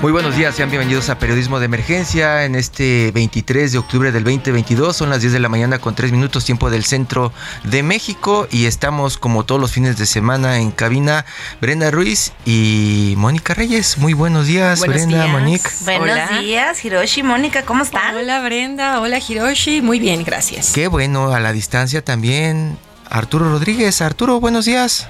Muy buenos días, sean bienvenidos a Periodismo de Emergencia en este 23 de octubre del 2022. Son las 10 de la mañana con 3 minutos tiempo del centro de México y estamos como todos los fines de semana en cabina Brenda Ruiz y Mónica Reyes. Muy buenos días, Brenda, Mónica. Buenos días, Hiroshi, Mónica, ¿cómo están? Hola Brenda, hola Hiroshi, muy bien, gracias. Qué bueno, a la distancia también Arturo Rodríguez. Arturo, buenos días.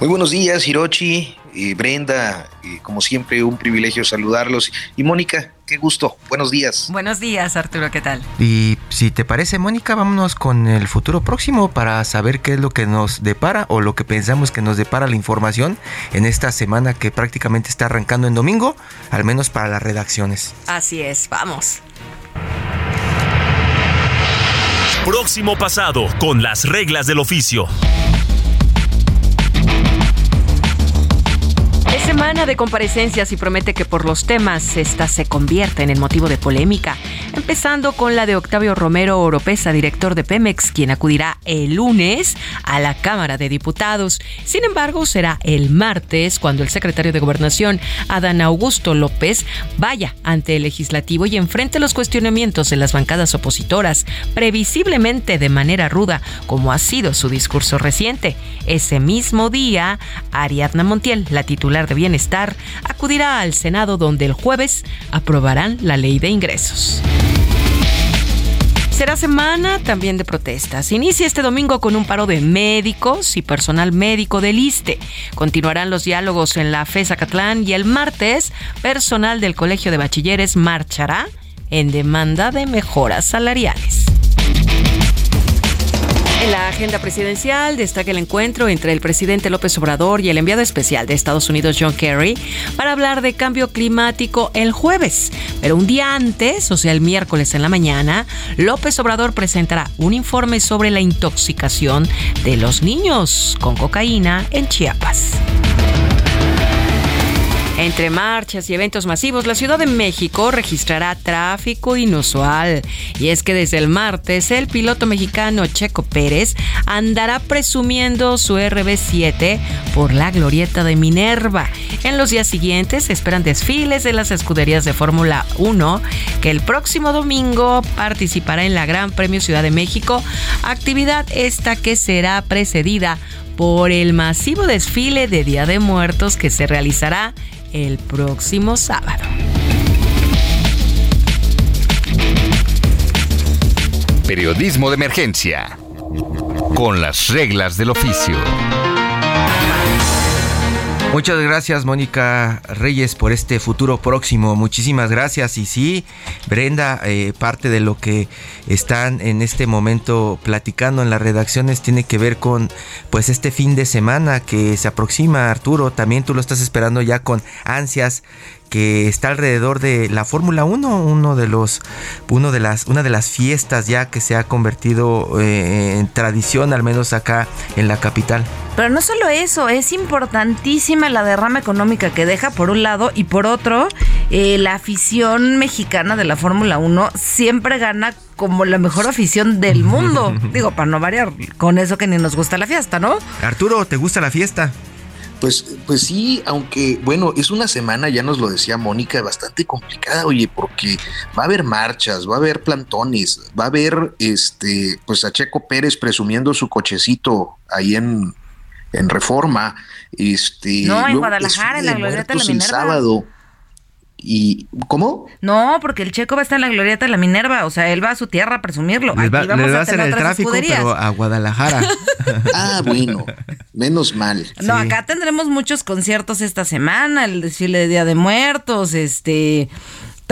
Muy buenos días, Hiroshi, y Brenda, y como siempre, un privilegio saludarlos. Y Mónica, qué gusto, buenos días. Buenos días, Arturo, ¿qué tal? Y si te parece, Mónica, vámonos con el futuro próximo para saber qué es lo que nos depara o lo que pensamos que nos depara la información en esta semana que prácticamente está arrancando en domingo, al menos para las redacciones. Así es, vamos. Próximo pasado con las reglas del oficio. Semana de comparecencias y promete que por los temas esta se convierta en el motivo de polémica, empezando con la de Octavio Romero Oropesa, director de Pemex, quien acudirá el lunes a la Cámara de Diputados. Sin embargo, será el martes cuando el secretario de Gobernación, Adán Augusto López, vaya ante el legislativo y enfrente los cuestionamientos de las bancadas opositoras, previsiblemente de manera ruda, como ha sido su discurso reciente. Ese mismo día, Ariadna Montiel, la titular de Bienestar, acudirá al Senado donde el jueves aprobarán la ley de ingresos. Será semana también de protestas. Inicia este domingo con un paro de médicos y personal médico del ISTE. Continuarán los diálogos en la FESA Catlán y el martes, personal del Colegio de Bachilleres marchará en demanda de mejoras salariales. En la agenda presidencial destaca el encuentro entre el presidente López Obrador y el enviado especial de Estados Unidos John Kerry para hablar de cambio climático el jueves. Pero un día antes, o sea el miércoles en la mañana, López Obrador presentará un informe sobre la intoxicación de los niños con cocaína en Chiapas. Entre marchas y eventos masivos, la Ciudad de México registrará tráfico inusual. Y es que desde el martes, el piloto mexicano Checo Pérez andará presumiendo su RB7 por la glorieta de Minerva. En los días siguientes esperan desfiles de las escuderías de Fórmula 1, que el próximo domingo participará en la Gran Premio Ciudad de México, actividad esta que será precedida por el masivo desfile de Día de Muertos que se realizará el próximo sábado. Periodismo de emergencia. Con las reglas del oficio. Muchas gracias, Mónica Reyes, por este futuro próximo. Muchísimas gracias. Y sí, Brenda, eh, parte de lo que están en este momento platicando en las redacciones tiene que ver con pues este fin de semana que se aproxima, Arturo. También tú lo estás esperando ya con ansias que está alrededor de la Fórmula 1, uno de los, uno de las, una de las fiestas ya que se ha convertido eh, en tradición, al menos acá en la capital. Pero no solo eso, es importantísima la derrama económica que deja por un lado y por otro, eh, la afición mexicana de la Fórmula 1 siempre gana como la mejor afición del mundo. Digo, para no variar, con eso que ni nos gusta la fiesta, ¿no? Arturo, ¿te gusta la fiesta? Pues, pues sí, aunque bueno, es una semana, ya nos lo decía Mónica, bastante complicada, oye, porque va a haber marchas, va a haber plantones, va a haber este, pues a Checo Pérez presumiendo su cochecito ahí en, en Reforma, este no, en Guadalajara, en la glorieta de la el sábado y ¿cómo? No, porque el checo va a estar en la glorieta de la Minerva, o sea, él va a su tierra a presumirlo. Les va, Aquí vamos les va a hacer el tráfico, escuderías. pero a Guadalajara. Ah, bueno, menos mal. No, Sí. acá tendremos muchos conciertos esta semana, el desfile de Día de Muertos, este,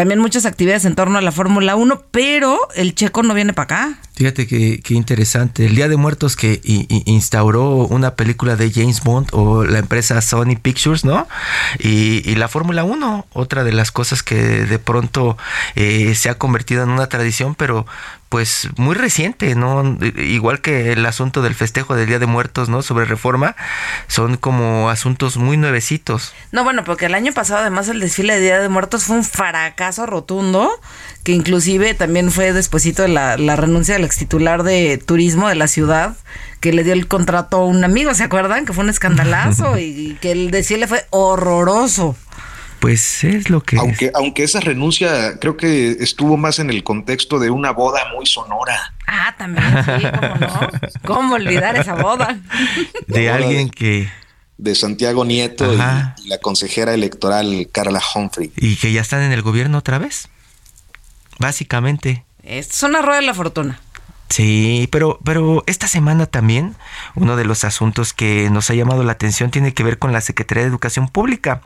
también muchas actividades en torno a la Fórmula 1, pero el checo no viene para acá. Fíjate qué interesante. El Día de Muertos que instauró una película de James Bond o la empresa Sony Pictures, ¿no? Y, y la Fórmula 1, otra de las cosas que de pronto eh, se ha convertido en una tradición, pero pues muy reciente, ¿no? Igual que el asunto del festejo del Día de Muertos, ¿no? Sobre reforma, son como asuntos muy nuevecitos. No, bueno, porque el año pasado además el desfile de Día de Muertos fue un fracaso rotundo, que inclusive también fue despuesito de la, la renuncia del ex titular de turismo de la ciudad, que le dio el contrato a un amigo, ¿se acuerdan? Que fue un escandalazo y, y que el desfile fue horroroso. Pues es lo que... es. Aunque, aunque esa renuncia creo que estuvo más en el contexto de una boda muy sonora. Ah, también, sí, cómo no. ¿Cómo olvidar esa boda? de Boda alguien de- que... de Santiago Nieto y, la consejera electoral Carla Humphrey. Y que ya están en el gobierno otra vez. Básicamente. Esto es una rueda de la fortuna. Sí, pero, pero esta semana también uno de los asuntos que nos ha llamado la atención tiene que ver con la Secretaría de Educación Pública.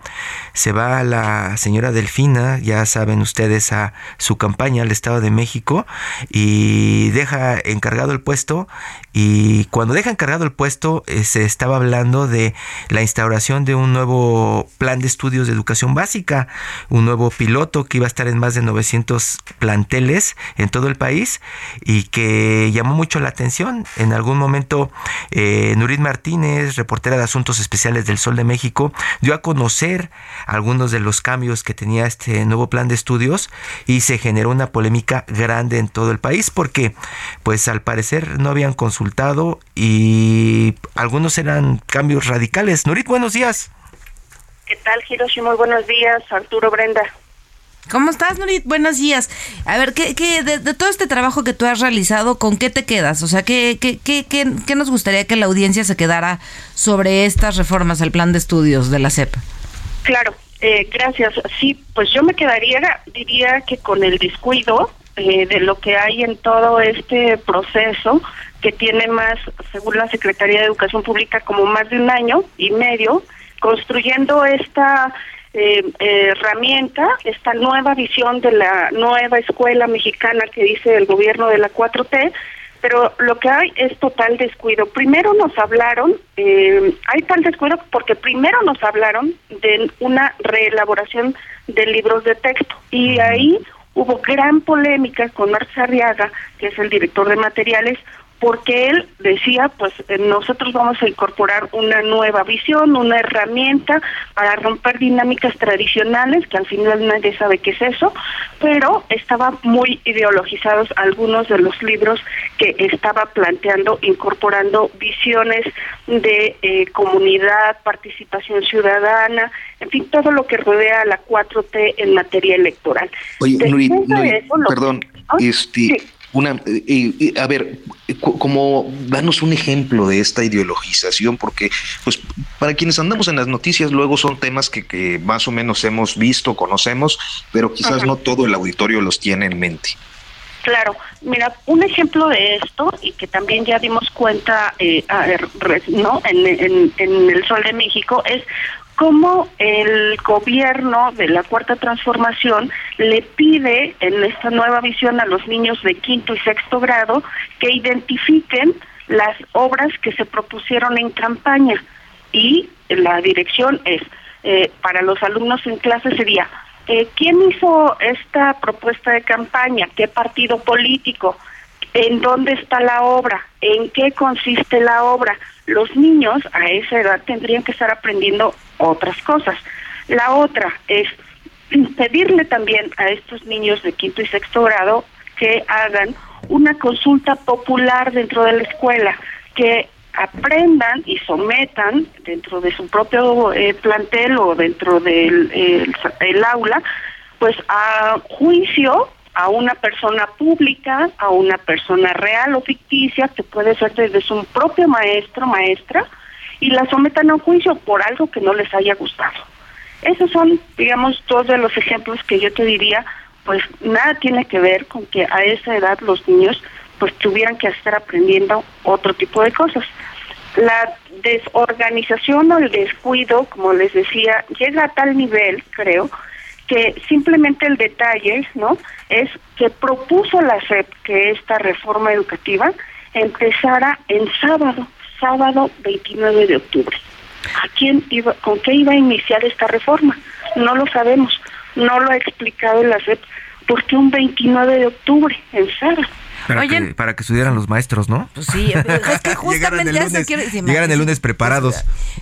Se va la señora Delfina, ya saben ustedes, a su campaña al Estado de México y deja encargado el puesto y cuando deja encargado el puesto eh, se estaba hablando de la instauración de un nuevo plan de estudios de educación básica, un nuevo piloto que iba a estar en más de 900 planteles en todo el país y que llamó mucho la atención. En algún momento, eh, Nurit Martínez, reportera de Asuntos Especiales del Sol de México, dio a conocer algunos de los cambios que tenía este nuevo plan de estudios y se generó una polémica grande en todo el país porque, pues al parecer no habían consultado y algunos eran cambios radicales. Nurit, buenos días. ¿Qué tal, Hiroshi? Muy buenos días, Arturo Brenda. ¿Cómo estás, Nurit? Buenos días. A ver, ¿qué, qué, de, de todo este trabajo que tú has realizado, ¿con qué te quedas? O sea, ¿qué, qué, qué, qué, qué nos gustaría que la audiencia se quedara sobre estas reformas al plan de estudios de la CEP? Claro, eh, gracias. Sí, pues yo me quedaría, diría que con el descuido eh, de lo que hay en todo este proceso, que tiene más, según la Secretaría de Educación Pública, como más de un año y medio, construyendo esta eh, herramienta, esta nueva visión de la nueva escuela mexicana que dice el gobierno de la 4T, pero lo que hay es total descuido. Primero nos hablaron, eh, hay tal descuido porque primero nos hablaron de una reelaboración de libros de texto y ahí hubo gran polémica con Marx Arriaga, que es el director de materiales, porque él decía, pues eh, nosotros vamos a incorporar una nueva visión, una herramienta para romper dinámicas tradicionales, que al final nadie sabe qué es eso, pero estaban muy ideologizados algunos de los libros que estaba planteando, incorporando visiones de eh, comunidad, participación ciudadana, en fin, todo lo que rodea a la 4T en materia electoral. Oye, Nurit, eso, perdón, Ah, este, sí. Una, eh, eh, a ver, co- como danos un ejemplo de esta ideologización, porque, pues, para quienes andamos en las noticias, luego son temas que, que más o menos hemos visto, conocemos, pero quizás Ajá. no todo el auditorio los tiene en mente. Claro, mira, un ejemplo de esto y que también ya dimos cuenta eh, a no en, en- en el Sol de México es cómo el gobierno de la Cuarta Transformación le pide en esta nueva visión a los niños de quinto y sexto grado que identifiquen las obras que se propusieron en campaña y la dirección es eh, para los alumnos en clase sería eh, ¿quién hizo esta propuesta de campaña? ¿Qué partido político? ¿En dónde está la obra? ¿En qué consiste la obra? Los niños a esa edad tendrían que estar aprendiendo otras cosas. La otra es pedirle también a estos niños de quinto y sexto grado que hagan una consulta popular dentro de la escuela, que aprendan y sometan dentro de su propio eh, plantel o dentro del el- el aula, pues a juicio a una persona pública, a una persona real o ficticia, que puede ser desde su propio maestro, maestra, y la sometan a un juicio por algo que no les haya gustado. Esos son, digamos, dos de los ejemplos que yo te diría, pues nada tiene que ver con que a esa edad los niños pues tuvieran que estar aprendiendo otro tipo de cosas. La desorganización o el descuido, como les decía, llega a tal nivel, creo, que simplemente el detalle, ¿no? Es que propuso la SEP que esta reforma educativa empezara en sábado, sábado 29 de octubre. ¿A quién iba, con qué iba a iniciar esta reforma? No lo sabemos, no lo ha explicado la SEP. ¿Por qué un 29 de octubre en sábado? Para, que, para que estudiaran los maestros, ¿no? Pues sí, es que justamente el lunes, llegaran el lunes preparados.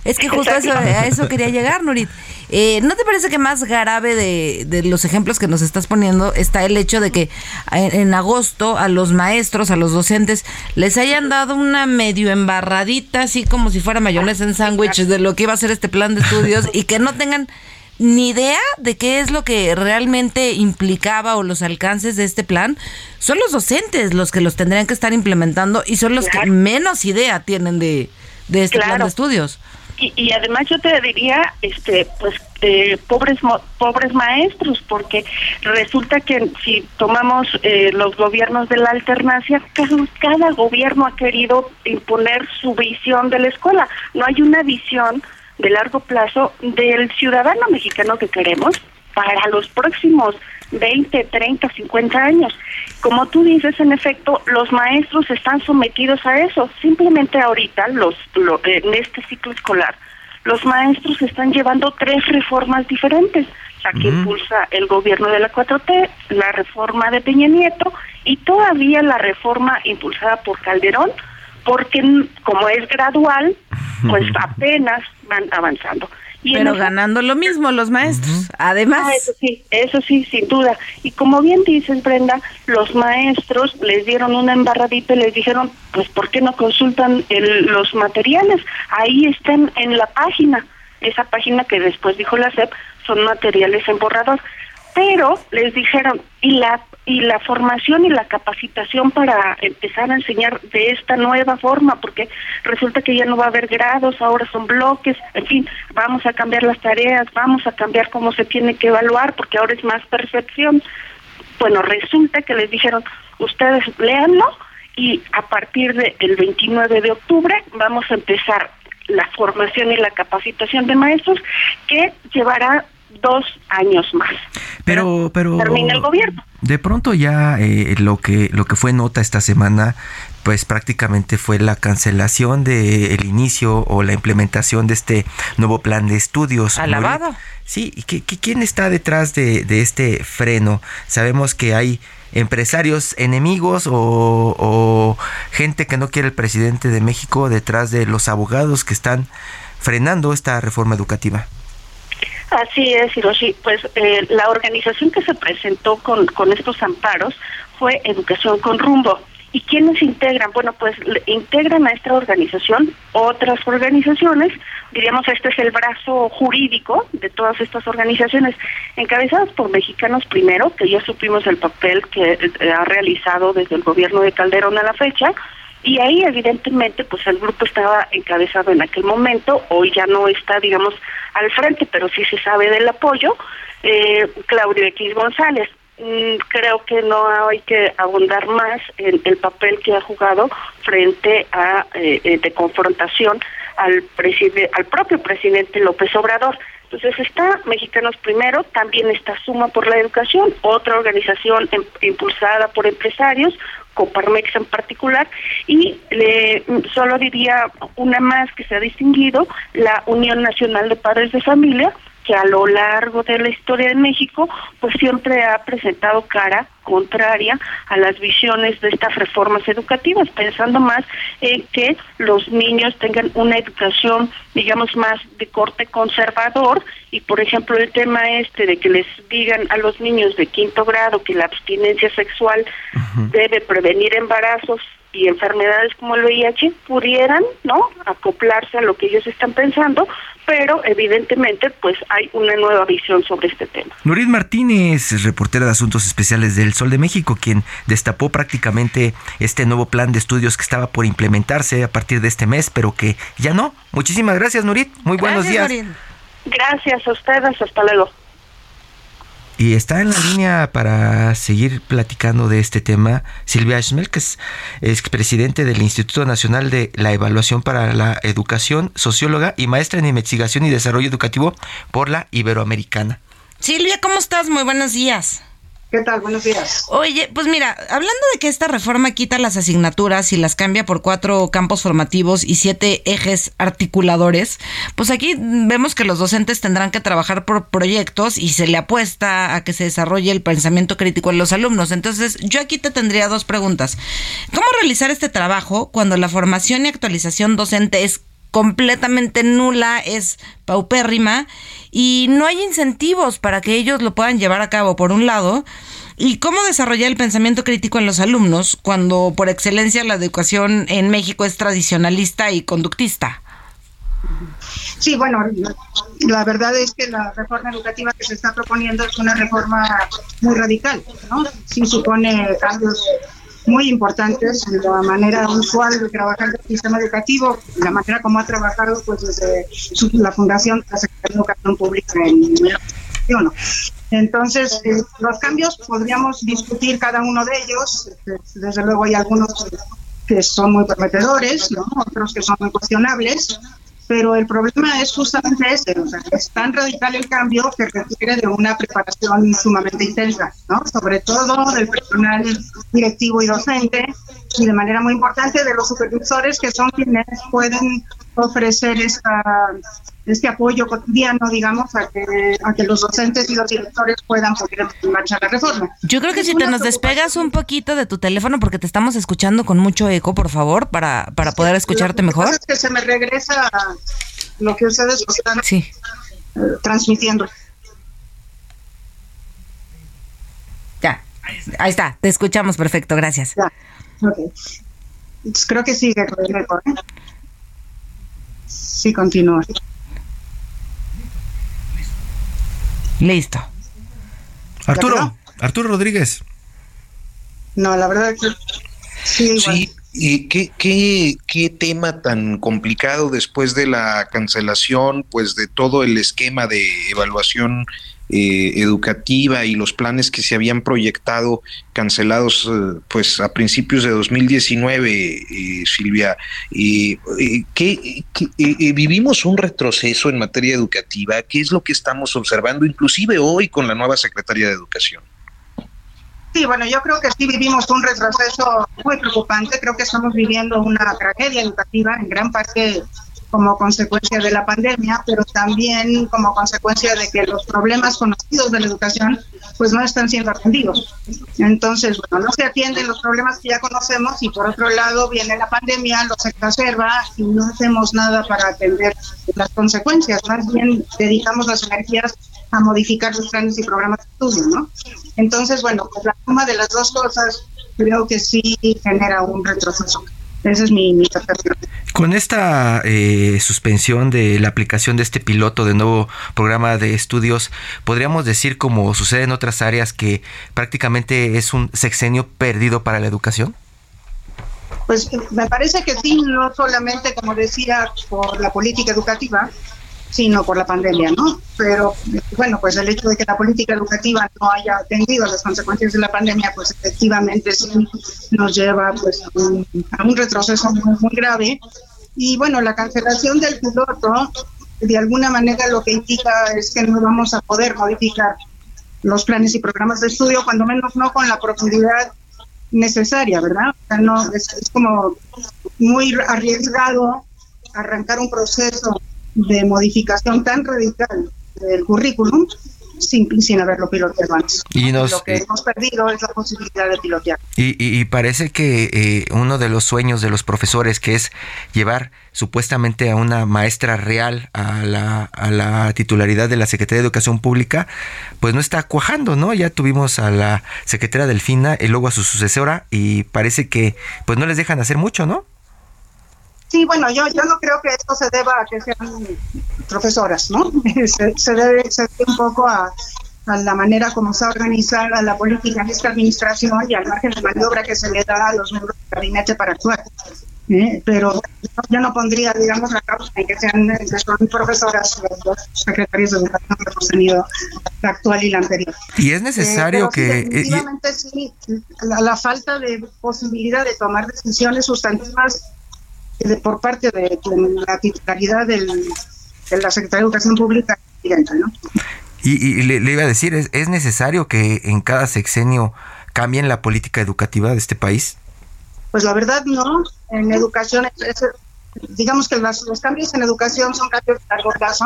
Es que justo eso, a eso quería llegar, Nurit. Eh, ¿No te parece que más grave de, de, los ejemplos que nos estás poniendo está el hecho de que en, en, agosto a los maestros, a los docentes, les hayan dado una medio embarradita, así como si fuera mayonesa en sándwiches de lo que iba a ser este plan de estudios y que no tengan ni idea de qué es lo que realmente implicaba o los alcances de este plan, son los docentes los que los tendrían que estar implementando y son los claro. que menos idea tienen de, de este claro. plan de estudios. Y, y, además yo te diría, este, pues eh, pobres pobres maestros, porque resulta que si tomamos eh, los gobiernos de la alternancia, cada, cada gobierno ha querido imponer su visión de la escuela. No hay una visión de largo plazo del ciudadano mexicano que queremos para los próximos 20, 30, 50 años. Como tú dices, en efecto, los maestros están sometidos a eso. Simplemente ahorita, los, lo, en este ciclo escolar, los maestros están llevando tres reformas diferentes. La que impulsa el gobierno de la 4T, la reforma de Peña Nieto y todavía la reforma impulsada por Calderón, porque como es gradual, pues apenas van avanzando. Y Pero ganando lo mismo los maestros, uh -huh. además. Ah, eso sí, eso sí, sin duda. Y como bien dices, Brenda, los maestros les dieron una embarradita y les dijeron, pues, ¿por qué no consultan el, los materiales? Ahí están en la página, esa página que después dijo la SEP, son materiales en borrador. Pero les dijeron, y la y la formación y la capacitación para empezar a enseñar de esta nueva forma, porque resulta que ya no va a haber grados, ahora son bloques, en fin, vamos a cambiar las tareas, vamos a cambiar cómo se tiene que evaluar, porque ahora es más percepción. Bueno, resulta que les dijeron, ustedes léanlo y a partir del de 29 de octubre vamos a empezar la formación y la capacitación de maestros que llevará dos años más. Pero, pero termina el gobierno. De pronto ya eh, lo que lo que fue nota esta semana, pues prácticamente fue la cancelación de el inicio o la implementación de este nuevo plan de estudios. Alabado. Sí, ¿y qué, quién está detrás de, de este freno? Sabemos que hay empresarios enemigos o, o, gente que no quiere el presidente de México detrás de los abogados que están frenando esta reforma educativa. Así es, Hiroshi. Pues eh, la organización que se presentó con, con estos amparos fue Educación con Rumbo. ¿Y quiénes integran? Bueno, pues integran a esta organización otras organizaciones, diríamos este es el brazo jurídico de todas estas organizaciones, encabezadas por Mexicanos Primero, que ya supimos el papel que eh, ha realizado desde el gobierno de Calderón a la fecha, y ahí evidentemente pues el grupo estaba encabezado en aquel momento, hoy ya no está digamos al frente, pero sí se sabe del apoyo, eh, Claudio X González. Mm, creo que no hay que abundar más en el papel que ha jugado frente a eh, de confrontación al preside al propio presidente López Obrador. Entonces está Mexicanos Primero, también está Suma por la Educación, otra organización em, impulsada por empresarios, Coparmex en particular, y le, solo diría una más que se ha distinguido, la Unión Nacional de Padres de Familia, que a lo largo de la historia de México, pues siempre ha presentado cara contraria a las visiones de estas reformas educativas, pensando más en que los niños tengan una educación, digamos, más de corte conservador y, por ejemplo, el tema este de que les digan a los niños de quinto grado que la abstinencia sexual uh -huh. debe prevenir embarazos y enfermedades como el VIH pudieran, ¿no?, acoplarse a lo que ellos están pensando, pero evidentemente pues hay una nueva visión sobre este tema. Nurit Martínez, reportera de Asuntos Especiales del Sol de México, quien destapó prácticamente este nuevo plan de estudios que estaba por implementarse a partir de este mes, pero que ya no. Muchísimas gracias, Nurit. Muy buenos días. Nurit. Gracias a ustedes, hasta luego. Y está en la línea para seguir platicando de este tema Silvia Schmel, que es expresidente del Instituto Nacional de la Evaluación para la Educación, socióloga y maestra en investigación y desarrollo educativo por la Iberoamericana. Silvia, ¿cómo estás? Muy buenos días. ¿Qué tal? Buenos días. Oye, pues mira, hablando de que esta reforma quita las asignaturas y las cambia por cuatro campos formativos y siete ejes articuladores, pues aquí vemos que los docentes tendrán que trabajar por proyectos y se le apuesta a que se desarrolle el pensamiento crítico en los alumnos. Entonces, yo aquí te tendría dos preguntas. ¿Cómo realizar este trabajo cuando la formación y actualización docente es completamente nula, es paupérrima y no hay incentivos para que ellos lo puedan llevar a cabo, por un lado. ¿Y cómo desarrollar el pensamiento crítico en los alumnos cuando por excelencia la educación en México es tradicionalista y conductista? Sí, bueno, la verdad es que la reforma educativa que se está proponiendo es una reforma muy radical, ¿no? Sí supone cambios muy importantes en la manera usual de trabajar del sistema educativo, la manera como ha trabajado pues desde la fundación de la Secretaría de Educación Pública en Entonces, eh, los cambios podríamos discutir cada uno de ellos. Este, desde luego hay algunos que son muy prometedores, otros que son muy cuestionables, pero el problema es justamente ese, o sea, es tan radical el cambio que requiere de una preparación sumamente intensa, ¿no? Sobre todo del personal directivo y docente y de manera muy importante de los supervisores que son quienes pueden ofrecer esta este apoyo cotidiano, digamos, a que, a que los docentes y los directores puedan poner en marcha la reforma. Yo creo que si te nos despegas un poquito de tu teléfono porque te estamos escuchando con mucho eco, por favor, para, para poder escucharte mejor. Es que se me regresa lo que ustedes están sí. Eh, transmitiendo. Ya, ahí está, te escuchamos perfecto, gracias. Ya, Creo que sigue con el eco, ¿eh? Sí, continúa. Listo. Arturo, Arturo Rodríguez. No, la verdad que sí. sí. ¿Y qué, qué, qué tema tan complicado después de la cancelación, pues de todo el esquema de evaluación eh, educativa y los planes que se habían proyectado cancelados eh, pues a principios de 2019, eh, Silvia. ¿qué, vivimos un retroceso en materia educativa? ¿Qué es lo que estamos observando, inclusive hoy con la nueva Secretaría de Educación? Sí, bueno, yo creo que sí vivimos un retroceso muy preocupante. Creo que estamos viviendo una tragedia educativa en gran parte como consecuencia de la pandemia, pero también como consecuencia de que los problemas conocidos de la educación pues no están siendo atendidos. Entonces, bueno, no se atienden los problemas que ya conocemos y por otro lado viene la pandemia, los exacerba y no hacemos nada para atender las consecuencias, más bien dedicamos las energías a modificar los planes y programas de estudio, ¿no? Entonces, bueno, pues la suma de las dos cosas creo que sí genera un retroceso. Esa es mi, mi Con esta eh, suspensión de la aplicación de este piloto de nuevo programa de estudios, podríamos decir, como sucede en otras áreas, que prácticamente es un sexenio perdido para la educación. Pues me parece que sí, no solamente, como decía, por la política educativa, sino por la pandemia, ¿no? Pero bueno, pues el hecho de que la política educativa no haya atendido las consecuencias de la pandemia, pues efectivamente sí nos lleva pues a un retroceso muy, muy grave. Y bueno, la cancelación del piloto de alguna manera lo que indica es que no vamos a poder modificar los planes y programas de estudio, cuando menos no con la profundidad necesaria, ¿verdad? O sea, no, es como muy arriesgado arrancar un proceso de modificación tan radical del currículum sin, sin haberlo piloteado antes. Y lo que hemos perdido es la posibilidad de pilotear. Y, parece que eh, uno de los sueños de los profesores, que es llevar supuestamente a una maestra real a la, a la titularidad de la Secretaría de Educación Pública, pues no está cuajando, ¿no? Ya tuvimos a la secretaria Delfina y luego a su sucesora y parece que pues no les dejan hacer mucho, ¿no? Sí, bueno, yo, yo no creo que esto se deba a que sean profesoras, ¿no? se, debe, un poco a, la manera como se organizada la política en esta administración y al margen de maniobra que se le da a los miembros del gabinete para actuar. ¿eh? pero yo no pondría, digamos, la causa en que sean que son profesoras los secretarios de educación que hemos tenido, la actual y la anterior. Y es necesario que... Sí, definitivamente sí, la, la, falta de posibilidad de tomar decisiones sustantivas de, por parte de, la titularidad del, de la Secretaría de Educación Pública, ¿no? Y, y le, le, iba a decir, ¿es, ¿es necesario que en cada sexenio cambien la política educativa de este país? Pues la verdad no. En educación, es, digamos que los, los, cambios en educación son cambios de largo plazo,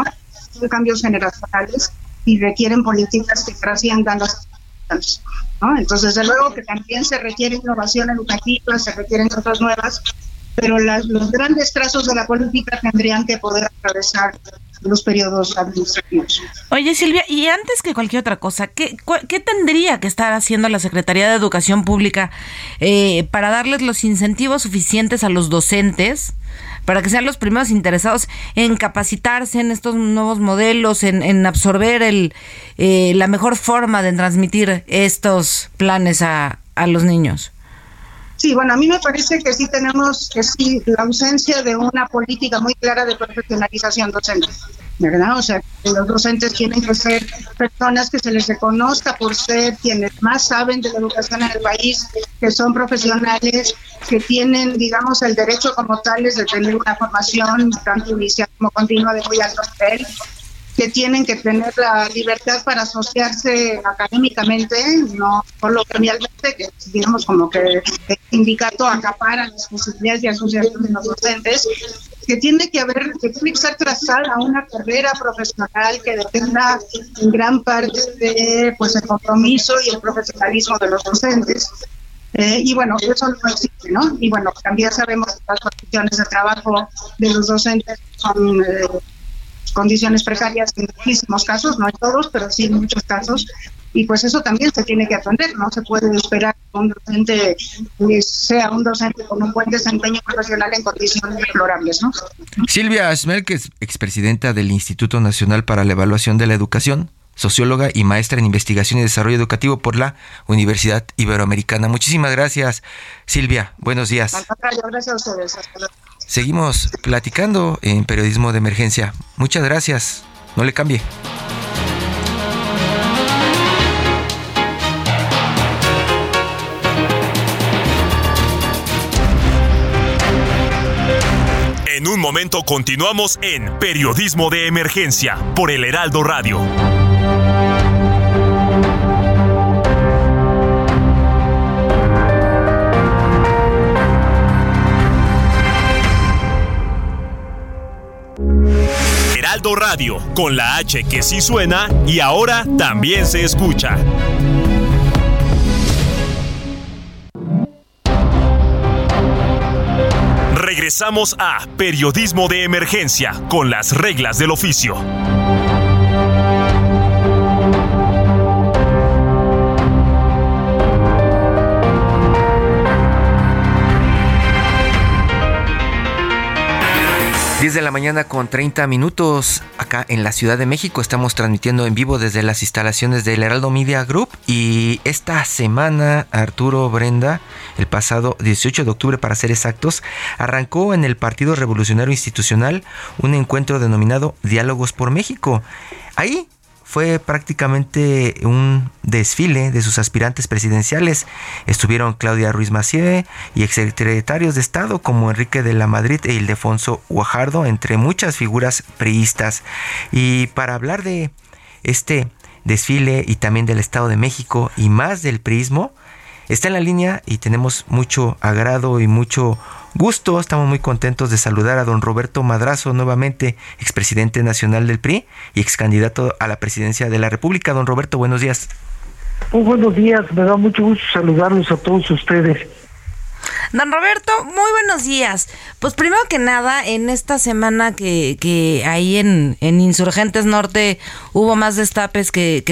son cambios generacionales y requieren políticas que trasciendan los ¿no? Entonces, desde luego que también se requiere innovación educativa, se requieren cosas nuevas, pero las, los grandes trazos de la política tendrían que poder atravesar los periodos administrativos. Oye Silvia, y antes que cualquier otra cosa, ¿qué, qué tendría que estar haciendo la Secretaría de Educación Pública eh, para darles los incentivos suficientes a los docentes? para que sean los primeros interesados en capacitarse en estos nuevos modelos, en, en absorber el, eh, la mejor forma de transmitir estos planes a, a los niños. Sí, bueno, a mí me parece que sí tenemos que sí la ausencia de una política muy clara de profesionalización docente, ¿verdad? O sea, que los docentes tienen que ser personas que se les reconozca por ser quienes más saben de la educación en el país, que son profesionales, que tienen, digamos, el derecho como tales de tener una formación tanto inicial como continua de muy alto nivel que tienen que tener la libertad para asociarse académicamente, no coloquialmente, que digamos como que el sindicato acapara las posibilidades de asociación de los docentes, que tiene que haber, que tiene que ser trazada una carrera profesional que dependa en gran parte de pues el compromiso y el profesionalismo de los docentes. Eh, y bueno, eso no existe, ¿no? Y bueno, también sabemos que las condiciones de trabajo de los docentes son eh, condiciones precarias en muchísimos casos, no en todos, pero sí en muchos casos, y pues eso también se tiene que atender, no se puede esperar que un docente sea un docente con un buen desempeño profesional en condiciones deplorables, ¿no? Silvia Schmelkes, expresidenta del Instituto Nacional para la Evaluación de la Educación, socióloga y maestra en investigación y desarrollo educativo por la Universidad Iberoamericana. Muchísimas gracias, Silvia. Buenos días. Al contrario, gracias a ustedes. Hasta luego. Seguimos platicando en periodismo de emergencia. Muchas gracias. No le cambie. En un momento continuamos en Periodismo de Emergencia por el Heraldo Radio. Radio, con la H que sí suena y ahora también se escucha. Regresamos a Periodismo de Emergencia con las reglas del oficio. La mañana con 30 minutos acá en la Ciudad de México. Estamos transmitiendo en vivo desde las instalaciones del Heraldo Media Group. Y esta semana, Arturo Brenda, el pasado 18 de octubre para ser exactos, arrancó en el Partido Revolucionario Institucional un encuentro denominado Diálogos por México. Ahí fue prácticamente un desfile de sus aspirantes presidenciales. Estuvieron Claudia Ruiz Macié y exsecretarios de Estado como Enrique de la Madrid e Ildefonso Guajardo, entre muchas figuras priistas. Y para hablar de este desfile y también del Estado de México y más del priismo, está en la línea y tenemos mucho agrado y mucho gusto. Estamos muy contentos de saludar a don Roberto Madrazo, nuevamente expresidente nacional del PRI y ex candidato a la presidencia de la República. Don Roberto, buenos días. Muy buenos días, me da mucho gusto saludarlos a todos ustedes. Don Roberto, muy buenos días. Pues primero que nada, en esta semana que, que ahí en, en Insurgentes Norte hubo más destapes que, que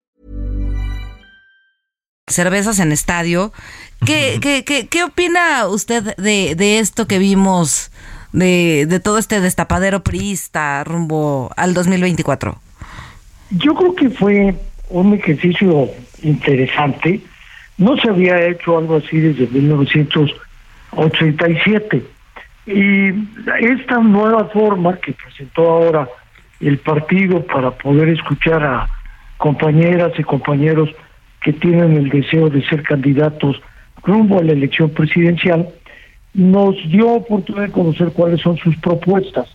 Cervezas en estadio. ¿Qué, qué, qué, qué opina usted de, de esto que vimos, de, de todo este destapadero priista rumbo al 2024? Yo creo que fue un ejercicio interesante. No se había hecho algo así desde 1987. Y esta nueva forma que presentó ahora el partido para poder escuchar a compañeras y compañeros que tienen el deseo de ser candidatos rumbo a la elección presidencial, nos dio oportunidad de conocer cuáles son sus propuestas.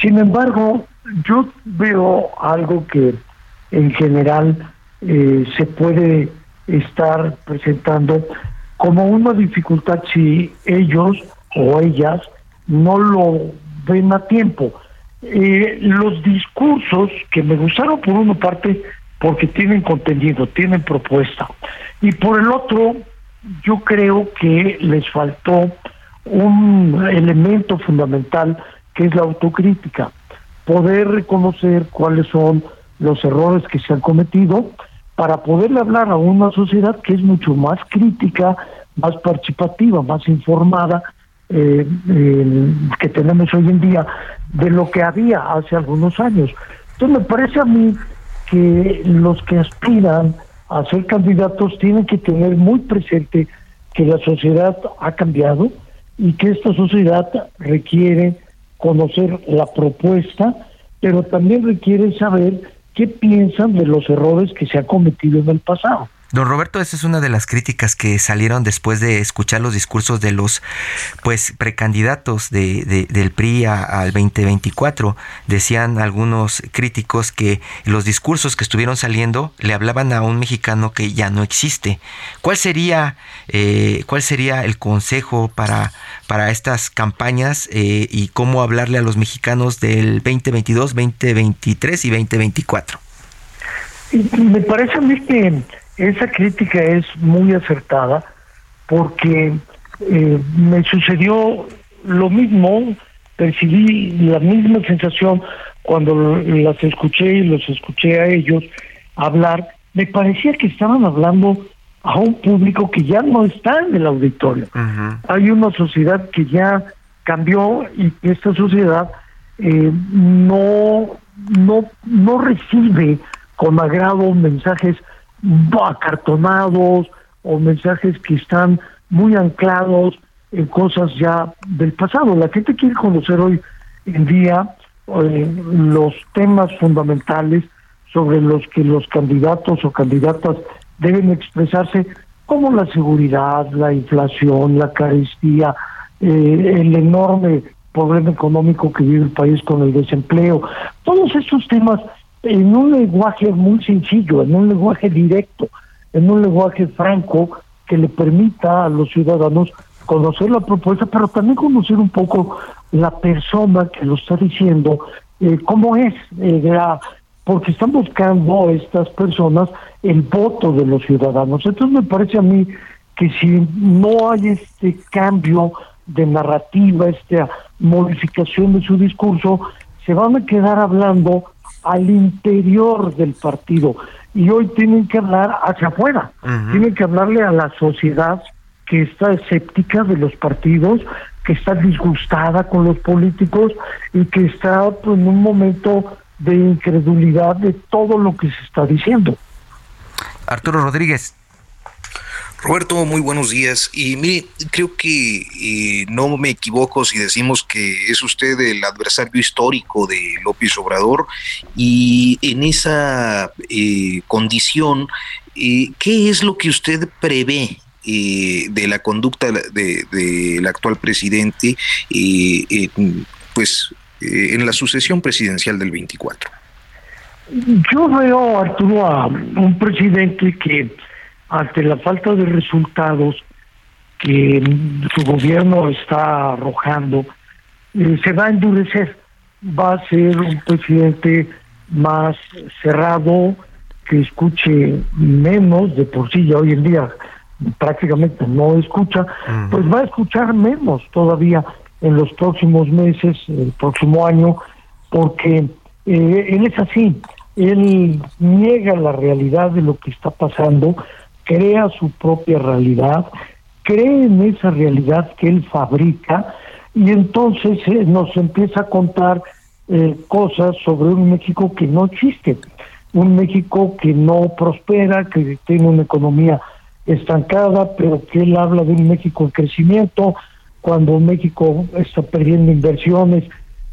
Sin embargo, yo veo algo que en general eh, se puede estar presentando como una dificultad si ellos o ellas no lo ven a tiempo. Eh, los discursos que me gustaron por una parte porque tienen contenido, tienen propuesta. Y por el otro, yo creo que les faltó un elemento fundamental que es la autocrítica, poder reconocer cuáles son los errores que se han cometido para poderle hablar a una sociedad que es mucho más crítica, más participativa, más informada eh, que tenemos hoy en día de lo que había hace algunos años. Entonces me parece a mí que los que aspiran a ser candidatos tienen que tener muy presente que la sociedad ha cambiado y que esta sociedad requiere conocer la propuesta, pero también requiere saber qué piensan de los errores que se han cometido en el pasado. Don Roberto, esa es una de las críticas que salieron después de escuchar los discursos de los pues precandidatos de, del PRI al 2024. Decían algunos críticos que los discursos que estuvieron saliendo le hablaban a un mexicano que ya no existe. ¿Cuál sería, eh, cuál sería el consejo para, para estas campañas eh, y cómo hablarle a los mexicanos del 2022, 2023 y 2024? Me parece a mí que esa crítica es muy acertada porque eh, me sucedió lo mismo, percibí la misma sensación cuando las escuché y los escuché a ellos hablar, me parecía que estaban hablando a un público que ya no está en el auditorio. Hay una sociedad que ya cambió y esta sociedad eh, no, no, no recibe con agrado mensajes acartonados o mensajes que están muy anclados en cosas ya del pasado. La gente quiere conocer hoy en día eh, los temas fundamentales sobre los que los candidatos o candidatas deben expresarse, como la seguridad, la inflación, la carestía, eh, el enorme problema económico que vive el país con el desempleo. Todos estos temas en un lenguaje muy sencillo, en un lenguaje directo, en un lenguaje franco que le permita a los ciudadanos conocer la propuesta, pero también conocer un poco la persona que lo está diciendo, eh, cómo es, eh, porque están buscando estas personas el voto de los ciudadanos. Entonces me parece a mí que si no hay este cambio de narrativa, esta modificación de su discurso, se van a quedar hablando al interior del partido. Y hoy tienen que hablar hacia afuera, tienen que hablarle a la sociedad que está escéptica de los partidos, que está disgustada con los políticos y que está pues, en un momento de incredulidad de todo lo que se está diciendo. Arturo Rodríguez, Roberto, muy buenos días. Y mire, creo que eh, no me equivoco si decimos que es usted el adversario histórico de López Obrador y en esa eh, condición, eh, ¿qué es lo que usted prevé de la conducta del actual presidente, pues en la sucesión presidencial del 24? Yo veo, Arturo, a un presidente que ante la falta de resultados que su gobierno está arrojando, eh, se va a endurecer. Va a ser un presidente más cerrado, que escuche menos, de por sí ya hoy en día prácticamente no escucha, pues va a escuchar menos todavía en los próximos meses, el próximo año, porque eh, él es así, él niega la realidad de lo que está pasando, crea su propia realidad, cree en esa realidad que él fabrica y entonces eh, nos empieza a contar eh, cosas sobre un México que no existe, un México que no prospera, que tiene una economía estancada, pero que él habla de un México en crecimiento, cuando México está perdiendo inversiones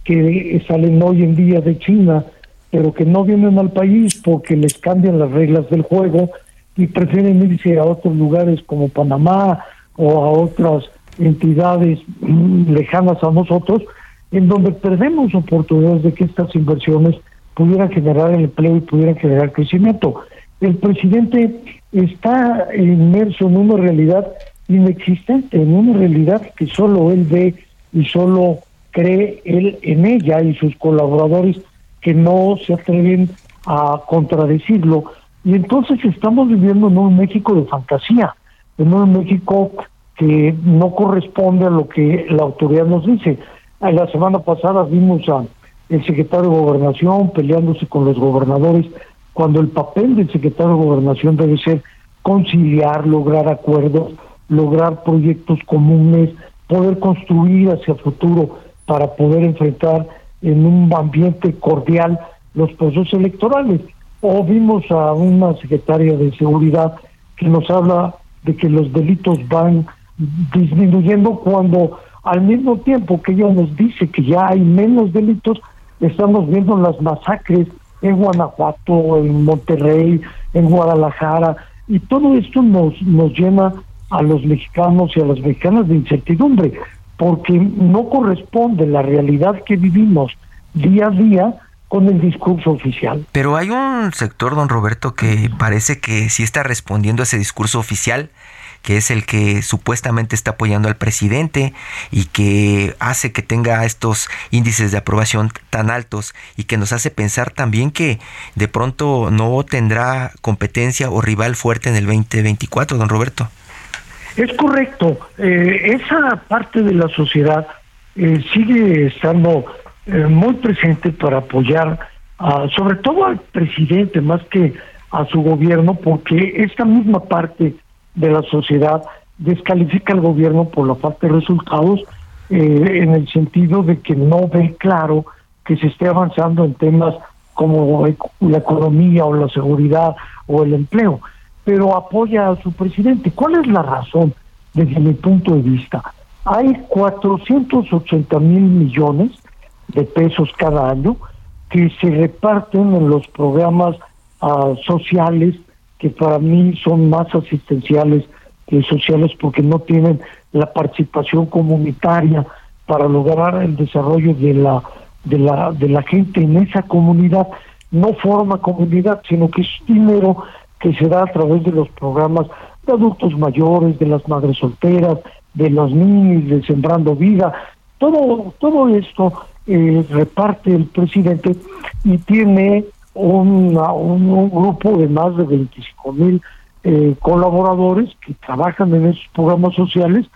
que salen hoy en día de China, pero que no vienen al país porque les cambian las reglas del juego y prefieren irse a otros lugares como Panamá o a otras entidades mm, lejanas a nosotros, en donde perdemos oportunidades de que estas inversiones pudieran generar empleo y pudieran generar crecimiento. El presidente está inmerso en una realidad inexistente, en una realidad que solo él ve y solo cree él en ella y sus colaboradores que no se atreven a contradecirlo. Y entonces estamos viviendo en un México de fantasía, en un México que no corresponde a lo que la autoridad nos dice. La semana pasada vimos a el secretario de Gobernación peleándose con los gobernadores, cuando el papel del secretario de Gobernación debe ser conciliar, lograr acuerdos, lograr proyectos comunes, poder construir hacia el futuro para poder enfrentar en un ambiente cordial los procesos electorales. O vimos a una secretaria de seguridad que nos habla de que los delitos van disminuyendo cuando al mismo tiempo que ella nos dice que ya hay menos delitos, estamos viendo las masacres en Guanajuato, en Monterrey, en Guadalajara, y todo esto nos, nos llena a los mexicanos y a las mexicanas de incertidumbre, porque no corresponde la realidad que vivimos día a día con el discurso oficial. Pero hay un sector, don Roberto, que parece que sí está respondiendo a ese discurso oficial que es el que supuestamente está apoyando al presidente y que hace que tenga estos índices de aprobación tan altos y que nos hace pensar también que de pronto no tendrá competencia o rival fuerte en el 2024, don Roberto. Es correcto. Eh, esa parte de la sociedad eh, sigue estando eh, muy presente para apoyar sobre todo al presidente más que a su gobierno, porque esta misma parte de la sociedad descalifica al gobierno por la falta de resultados en el sentido de que no ve claro que se esté avanzando en temas como la economía o la seguridad o el empleo pero apoya a su presidente. ¿Cuál es la razón desde mi punto de vista? Hay 480 mil millones de pesos cada año que se reparten en los programas ah, sociales que para mí son más asistenciales que sociales porque no tienen la participación comunitaria para lograr el desarrollo de la de la de la gente en esa comunidad no forma comunidad sino que es dinero que se da a través de los programas de adultos mayores, de las madres solteras, de los niños, de Sembrando Vida. Todo, todo esto eh, reparte el presidente y tiene un, un, grupo de más de 25 mil eh, colaboradores que trabajan en esos programas sociales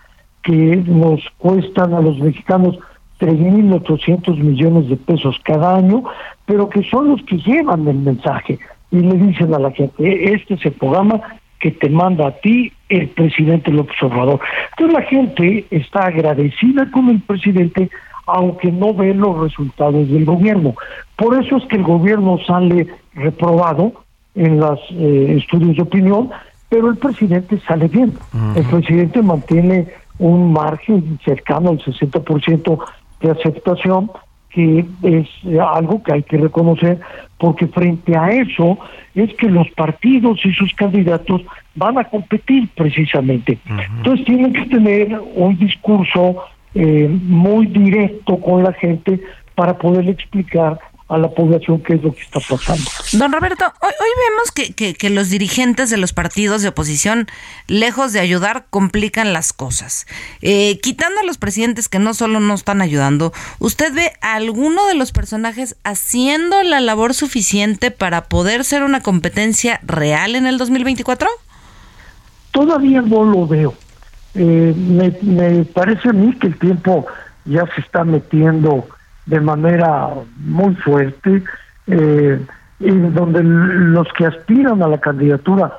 que nos cuestan a los mexicanos 3.800 millones de pesos cada año, pero que son los que llevan el mensaje y le dicen a la gente, este es el programa que te manda a ti el presidente López Obrador. Entonces la gente está agradecida con el presidente aunque no ve los resultados del gobierno. Por eso es que el gobierno sale reprobado en los eh, estudios de opinión, pero el presidente sale bien. El presidente mantiene un margen cercano al 60% de aceptación que es algo que hay que reconocer, porque frente a eso es que los partidos y sus candidatos van a competir precisamente. Entonces tienen que tener un discurso eh, muy directo con la gente para poder explicar a la población qué es lo que está pasando. Don Roberto, hoy, hoy vemos que, que, los dirigentes de los partidos de oposición, lejos de ayudar, complican las cosas. Eh, quitando a los presidentes que no solo no están ayudando, ¿usted ve a alguno de los personajes haciendo la labor suficiente para poder ser una competencia real en el 2024? Todavía no lo veo. Eh, me, me parece a mí que el tiempo ya se está metiendo de manera muy fuerte, eh, en donde los que aspiran a la candidatura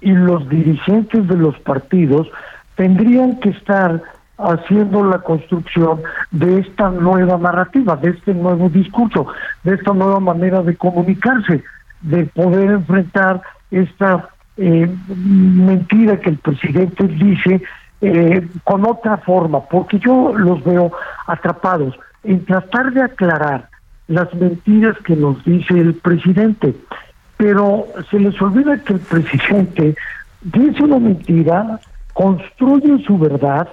y los dirigentes de los partidos tendrían que estar haciendo la construcción de esta nueva narrativa, de este nuevo discurso, de esta nueva manera de comunicarse, de poder enfrentar esta eh, mentira que el presidente dice eh, con otra forma, porque yo los veo atrapados en tratar de aclarar las mentiras que nos dice el presidente. Pero se les olvida que el presidente dice una mentira, construye su verdad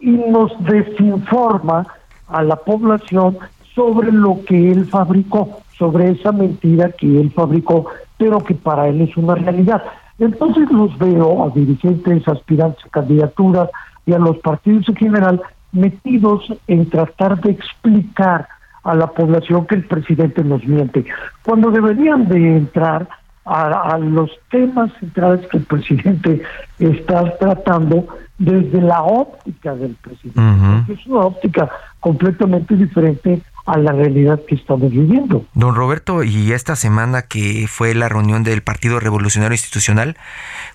y nos desinforma a la población sobre lo que él fabricó, sobre esa mentira que él fabricó, pero que para él es una realidad. Entonces los veo a dirigentes, aspirantes a candidaturas y a los partidos en general metidos en tratar de explicar a la población que el presidente nos miente, cuando deberían de entrar a, los temas centrales que el presidente está tratando desde la óptica del presidente, es una óptica completamente diferente a la realidad que estamos viviendo. Don Roberto, y esta semana que fue la reunión del Partido Revolucionario Institucional,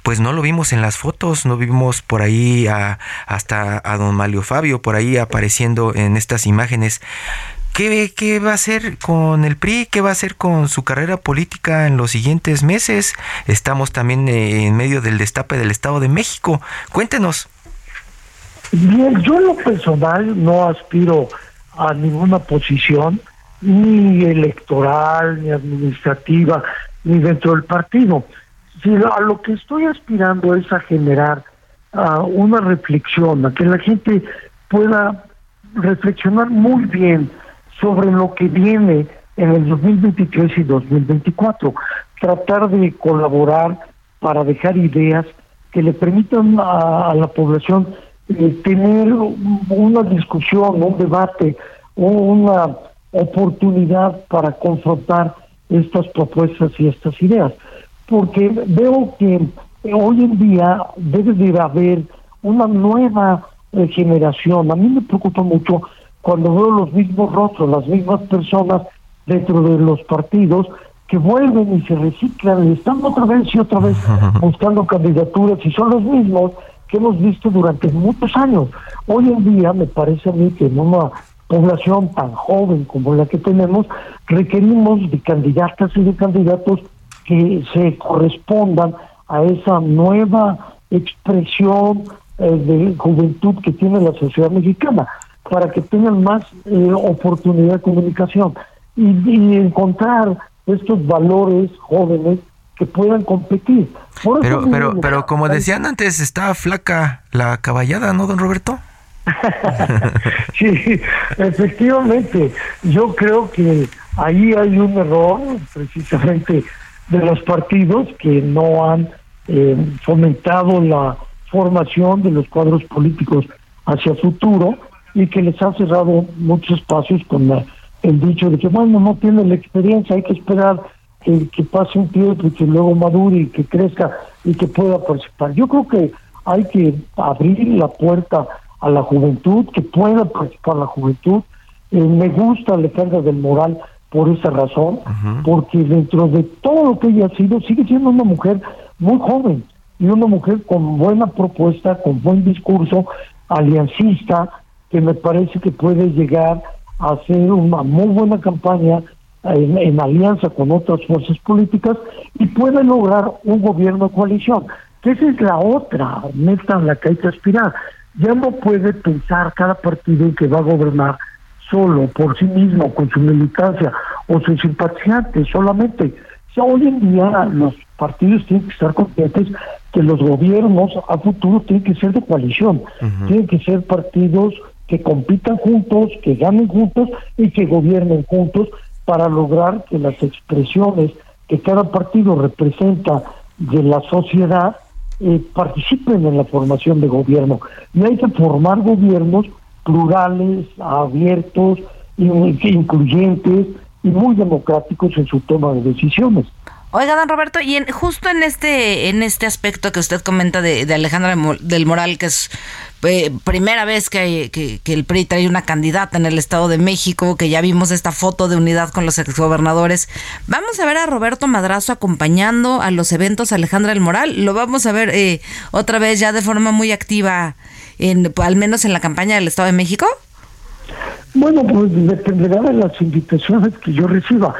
pues no lo vimos en las fotos, no vimos por ahí a, hasta a don Malio Fabio por ahí apareciendo en estas imágenes. ¿Qué, ¿Qué va a hacer con el PRI? ¿Qué va a hacer con su carrera política en los siguientes meses? Estamos también eh, en medio del destape del Estado de México. Cuéntenos. Bien, yo en lo personal no aspiro a ninguna posición, ni electoral, ni administrativa, ni dentro del partido. Sino a lo que estoy aspirando es a generar una reflexión, a que la gente pueda reflexionar muy bien sobre lo que viene en el 2023 y 2024. Tratar de colaborar para dejar ideas que le permitan a la población eh, tener una discusión, un debate, una oportunidad para confrontar estas propuestas y estas ideas. Porque veo que hoy en día debe de haber una nueva eh, generación. A mí me preocupa mucho cuando veo los mismos rostros, las mismas personas dentro de los partidos que vuelven y se reciclan y están otra vez y otra vez buscando candidaturas y son los mismos que hemos visto durante muchos años. Hoy en día me parece a mí que en una población tan joven como la que tenemos, requerimos de candidatas y de candidatos que se correspondan a esa nueva expresión eh, de juventud que tiene la sociedad mexicana, para que tengan más eh, oportunidad de comunicación y, y encontrar estos valores jóvenes que puedan competir. pero, pero, pero como decían antes, está flaca la caballada, ¿no, don Roberto? sí, efectivamente. Yo creo que ahí hay un error, precisamente, de los partidos que no han eh, fomentado la formación de los cuadros políticos hacia futuro y que les ha cerrado muchos espacios con el dicho de que, bueno, no tiene la experiencia, hay que esperar que, pase un tiempo y que luego madure y que crezca y que pueda participar. Yo creo que hay que abrir la puerta a la juventud, que pueda participar la juventud. Eh, me gusta Alejandra del Moral por esa razón, porque dentro de todo lo que ella ha sido, sigue siendo una mujer muy joven y una mujer con buena propuesta, con buen discurso, aliancista, que me parece que puede llegar a hacer una muy buena campaña en, alianza con otras fuerzas políticas y puede lograr un gobierno de coalición. Que esa es la otra meta en la que hay que aspirar. Ya no puede pensar cada partido que va a gobernar solo, por sí mismo, con su militancia o sus simpatizantes solamente. hoy en día los partidos tienen que estar conscientes que los gobiernos a futuro tienen que ser de coalición, tienen que ser partidos que compitan juntos, que ganen juntos y que gobiernen juntos para lograr que las expresiones que cada partido representa de la sociedad eh, participen en la formación de gobierno. Y hay que formar gobiernos plurales, abiertos, incluyentes y muy democráticos en su toma de decisiones. Oiga, don Roberto, y en, justo en este en este aspecto que usted comenta de, Alejandra del Moral, que es eh, primera vez que, que, el PRI trae una candidata en el Estado de México, que ya vimos esta foto de unidad con los exgobernadores, vamos a ver a Roberto Madrazo acompañando a los eventos Alejandra del Moral, lo vamos a ver eh, otra vez ya de forma muy activa, en, al menos en la campaña del Estado de México. Bueno, pues dependerá de las invitaciones que yo reciba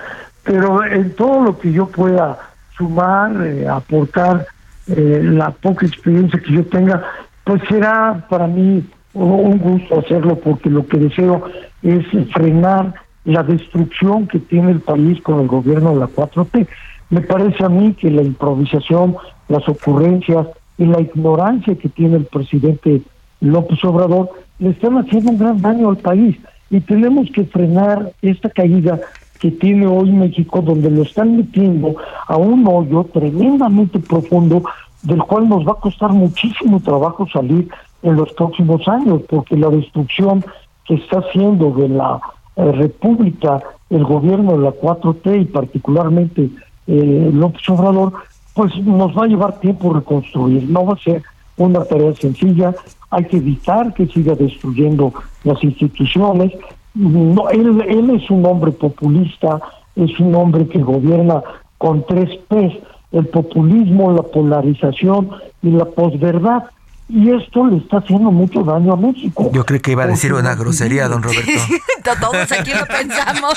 pero en todo lo que yo pueda sumar, eh, aportar eh, la poca experiencia que yo tenga, pues será para mí un gusto hacerlo porque lo que deseo es frenar la destrucción que tiene el país con el gobierno de la 4T. Me parece a mí que la improvisación, las ocurrencias y la ignorancia que tiene el presidente López Obrador le están haciendo un gran daño al país y tenemos que frenar esta caída que tiene hoy México, donde lo están metiendo a un hoyo tremendamente profundo, del cual nos va a costar muchísimo trabajo salir en los próximos años, porque la destrucción que está haciendo de la eh, República el gobierno de la 4T y particularmente eh, López Obrador, pues nos va a llevar tiempo reconstruir, no va a ser una tarea sencilla, hay que evitar que siga destruyendo las instituciones, no, él, él es un hombre populista, es un hombre que gobierna con tres P's, el populismo, la polarización y la posverdad. Y esto le está haciendo mucho daño a México. Yo creo que iba a decir una grosería, don Roberto. Todos aquí lo pensamos.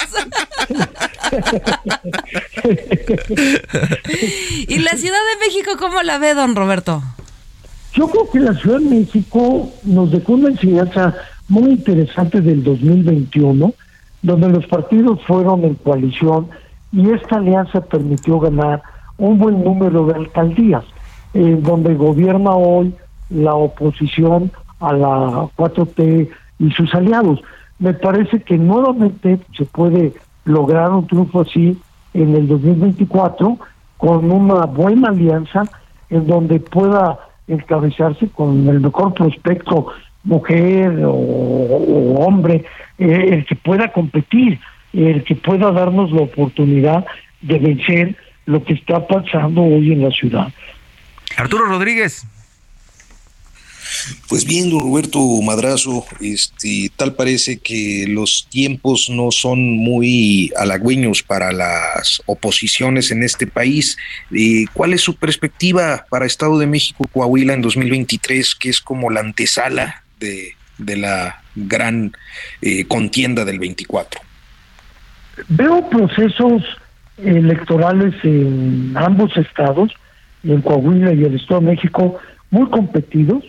¿Y la Ciudad de México cómo la ve, don Roberto? Yo creo que la Ciudad de México nos dejó una enseñanza muy interesante del 2021, donde los partidos fueron en coalición y esta alianza permitió ganar un buen número de alcaldías, eh, donde gobierna hoy la oposición a la 4T y sus aliados. Me parece que nuevamente se puede lograr un triunfo así en el 2024 con una buena alianza en donde pueda encabezarse con el mejor prospecto mujer o, hombre, eh, el que pueda competir, el que pueda darnos la oportunidad de vencer lo que está pasando hoy en la ciudad. Arturo Rodríguez. Pues bien, Roberto Madrazo, este, tal parece que los tiempos no son muy halagüeños para las oposiciones en este país. Eh, ¿Cuál es su perspectiva para Estado de México, Coahuila en 2023, que es como la antesala de, la gran eh, contienda del 24? Veo procesos electorales en ambos estados, en Coahuila y el Estado de México, muy competidos.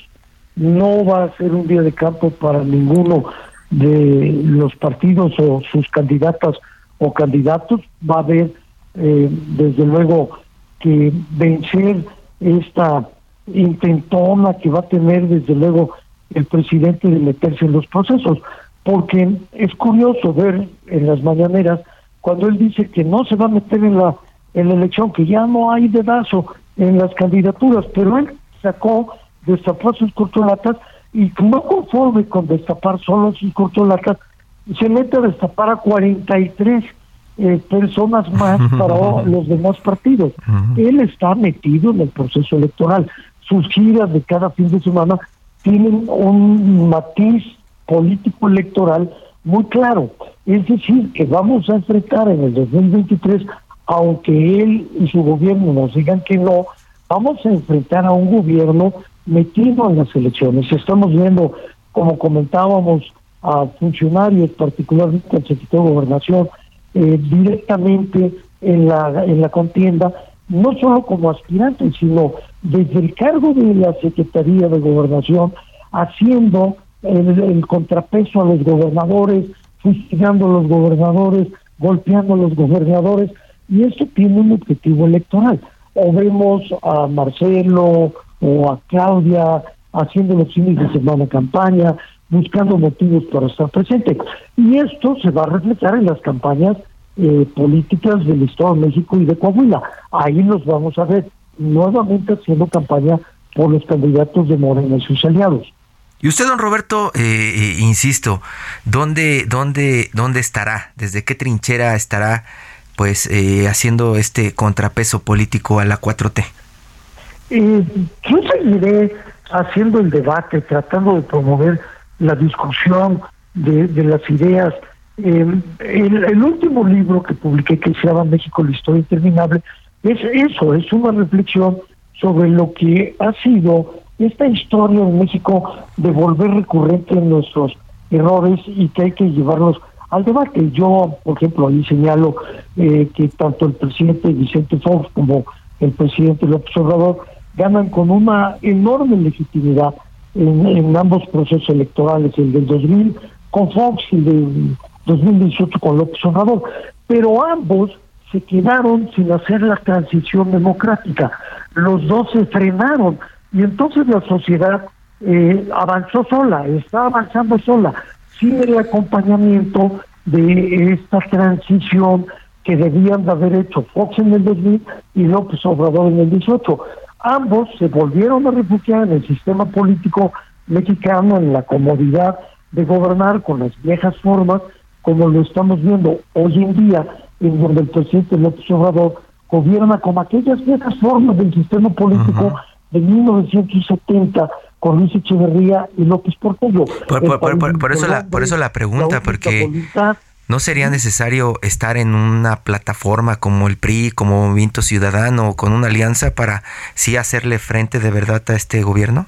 No va a ser un día de campo para ninguno de los partidos o sus candidatas o candidatos. Va a haber, eh, desde luego, que vencer esta intentona que va a tener, desde luego, el presidente de meterse en los procesos, porque es curioso ver en las mañaneras cuando él dice que no se va a meter en la en la elección, que ya no hay dedazo en las candidaturas, pero él sacó, destapó sus cortolatas y no conforme con destapar solo sus cortolatas, se mete a destapar a 43 eh, personas más para los demás partidos. Él está metido en el proceso electoral. Sus giras de cada fin de semana tienen un matiz político electoral muy claro. Es decir, que vamos a enfrentar en el 2023, aunque él y su gobierno nos digan que no, vamos a enfrentar a un gobierno metido en las elecciones. Estamos viendo, como comentábamos, a funcionarios, particularmente al secretario de Gobernación, eh, directamente en la, en la contienda, no solo como aspirantes, sino desde el cargo de la Secretaría de Gobernación, haciendo el, contrapeso a los gobernadores, fustigando a los gobernadores, golpeando a los gobernadores, y eso tiene un objetivo electoral. O vemos a Marcelo o a Claudia haciendo los fines de semana campaña, buscando motivos para estar presente. Y esto se va a reflejar en las campañas eh, políticas del Estado de México y de Coahuila. Ahí nos vamos a ver nuevamente haciendo campaña por los candidatos de Morena y sus aliados. Y usted, don Roberto, eh, eh, insisto, ¿dónde, dónde, ¿dónde estará? ¿Desde qué trinchera estará pues eh, haciendo este contrapeso político a la 4T? yo seguiré haciendo el debate, tratando de promover la discusión de, las ideas. El, el, último libro que publiqué, que se llama México, la historia interminable, es eso, es una reflexión sobre lo que ha sido esta historia en México de volver recurrente en nuestros errores y que hay que llevarlos al debate. Yo, por ejemplo, ahí señalo eh, que tanto el presidente Vicente Fox como el presidente López Obrador ganan con una enorme legitimidad en, ambos procesos electorales, el del 2000 con Fox y del 2018 con López Obrador. Pero ambos se quedaron sin hacer la transición democrática. Los dos se frenaron y entonces la sociedad eh, avanzó sola, está avanzando sola, sin el acompañamiento de esta transición que debían de haber hecho Fox en el 2000 y López Obrador en el 18. Ambos se volvieron a refugiar en el sistema político mexicano, en la comodidad de gobernar con las viejas formas, como lo estamos viendo hoy en día, en donde el presidente López Obrador gobierna con aquellas viejas formas del sistema político de 1970 con Luis Echeverría y López Portillo. Por, eso, la, por eso la pregunta, porque ¿no sería necesario estar en una plataforma como el PRI, como Movimiento Ciudadano, con una alianza para sí hacerle frente de verdad a este gobierno?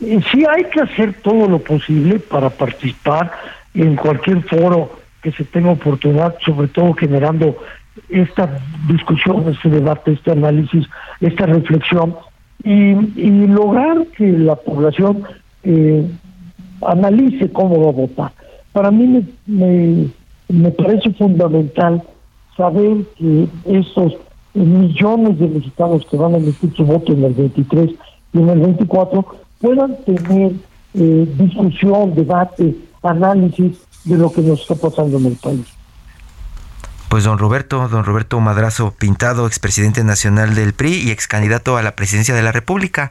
Sí hay que hacer todo lo posible para participar en cualquier foro que se tenga oportunidad, sobre todo generando esta discusión, este debate, este análisis, esta reflexión y, lograr que la población eh, analice cómo va a votar. Para mí me, me, parece fundamental saber que estos millones de mexicanos que van a emitir su voto en el 23 y en el 24 puedan tener eh, discusión, debate, análisis de lo que nos está pasando en el país. Pues don Roberto, don Roberto Madrazo Pintado, expresidente nacional del PRI y ex candidato a la presidencia de la República.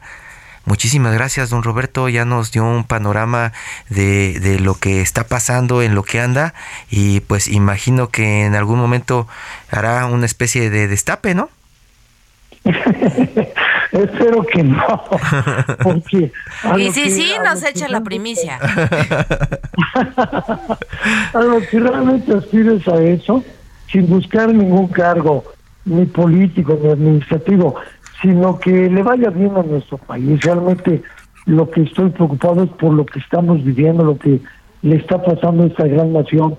Muchísimas gracias, don Roberto. Ya nos dio un panorama de, de, lo que está pasando, en lo que anda, y pues imagino que en algún momento hará una especie de destape, ¿no? Espero que no. Porque y si sí, nos echa la primicia. a lo que realmente aspires a eso, sin buscar ningún cargo, ni político, ni administrativo, sino que le vaya bien a nuestro país. Realmente lo que estoy preocupado es por lo que estamos viviendo, lo que le está pasando a esta gran nación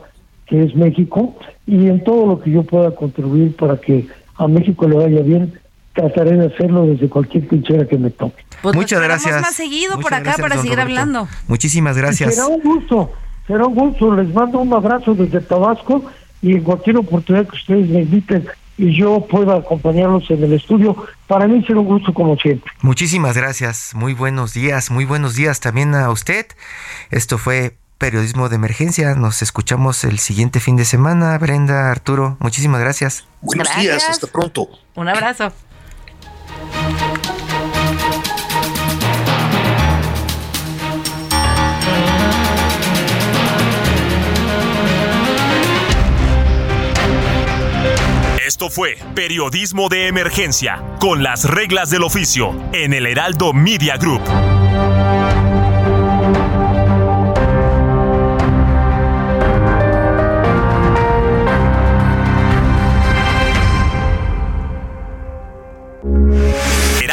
que es México, y en todo lo que yo pueda contribuir para que a México le vaya bien, trataré de hacerlo desde cualquier trinchera que me toque. Pues Muchas gracias. más seguido por acá para seguir hablando. Muchísimas gracias. será un gusto, será un gusto. Les mando un abrazo desde Tabasco y en cualquier oportunidad que ustedes me inviten y yo pueda acompañarlos en el estudio, para mí será un gusto como siempre. Muchísimas gracias, muy buenos días, muy buenos días también a usted. Esto fue Periodismo de Emergencia, nos escuchamos el siguiente fin de semana, Brenda, Arturo, muchísimas gracias. Buenos días, hasta pronto. Un abrazo. Esto fue Periodismo de Emergencia, con las reglas del oficio, en el Heraldo Media Group.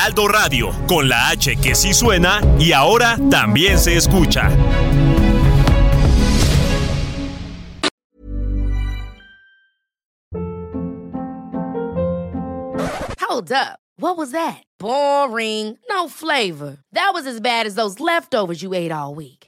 Heraldo Radio, con la H que sí suena y ahora también se escucha. Hold up. What was that? Boring. No flavor. That was as bad as those leftovers you ate all week.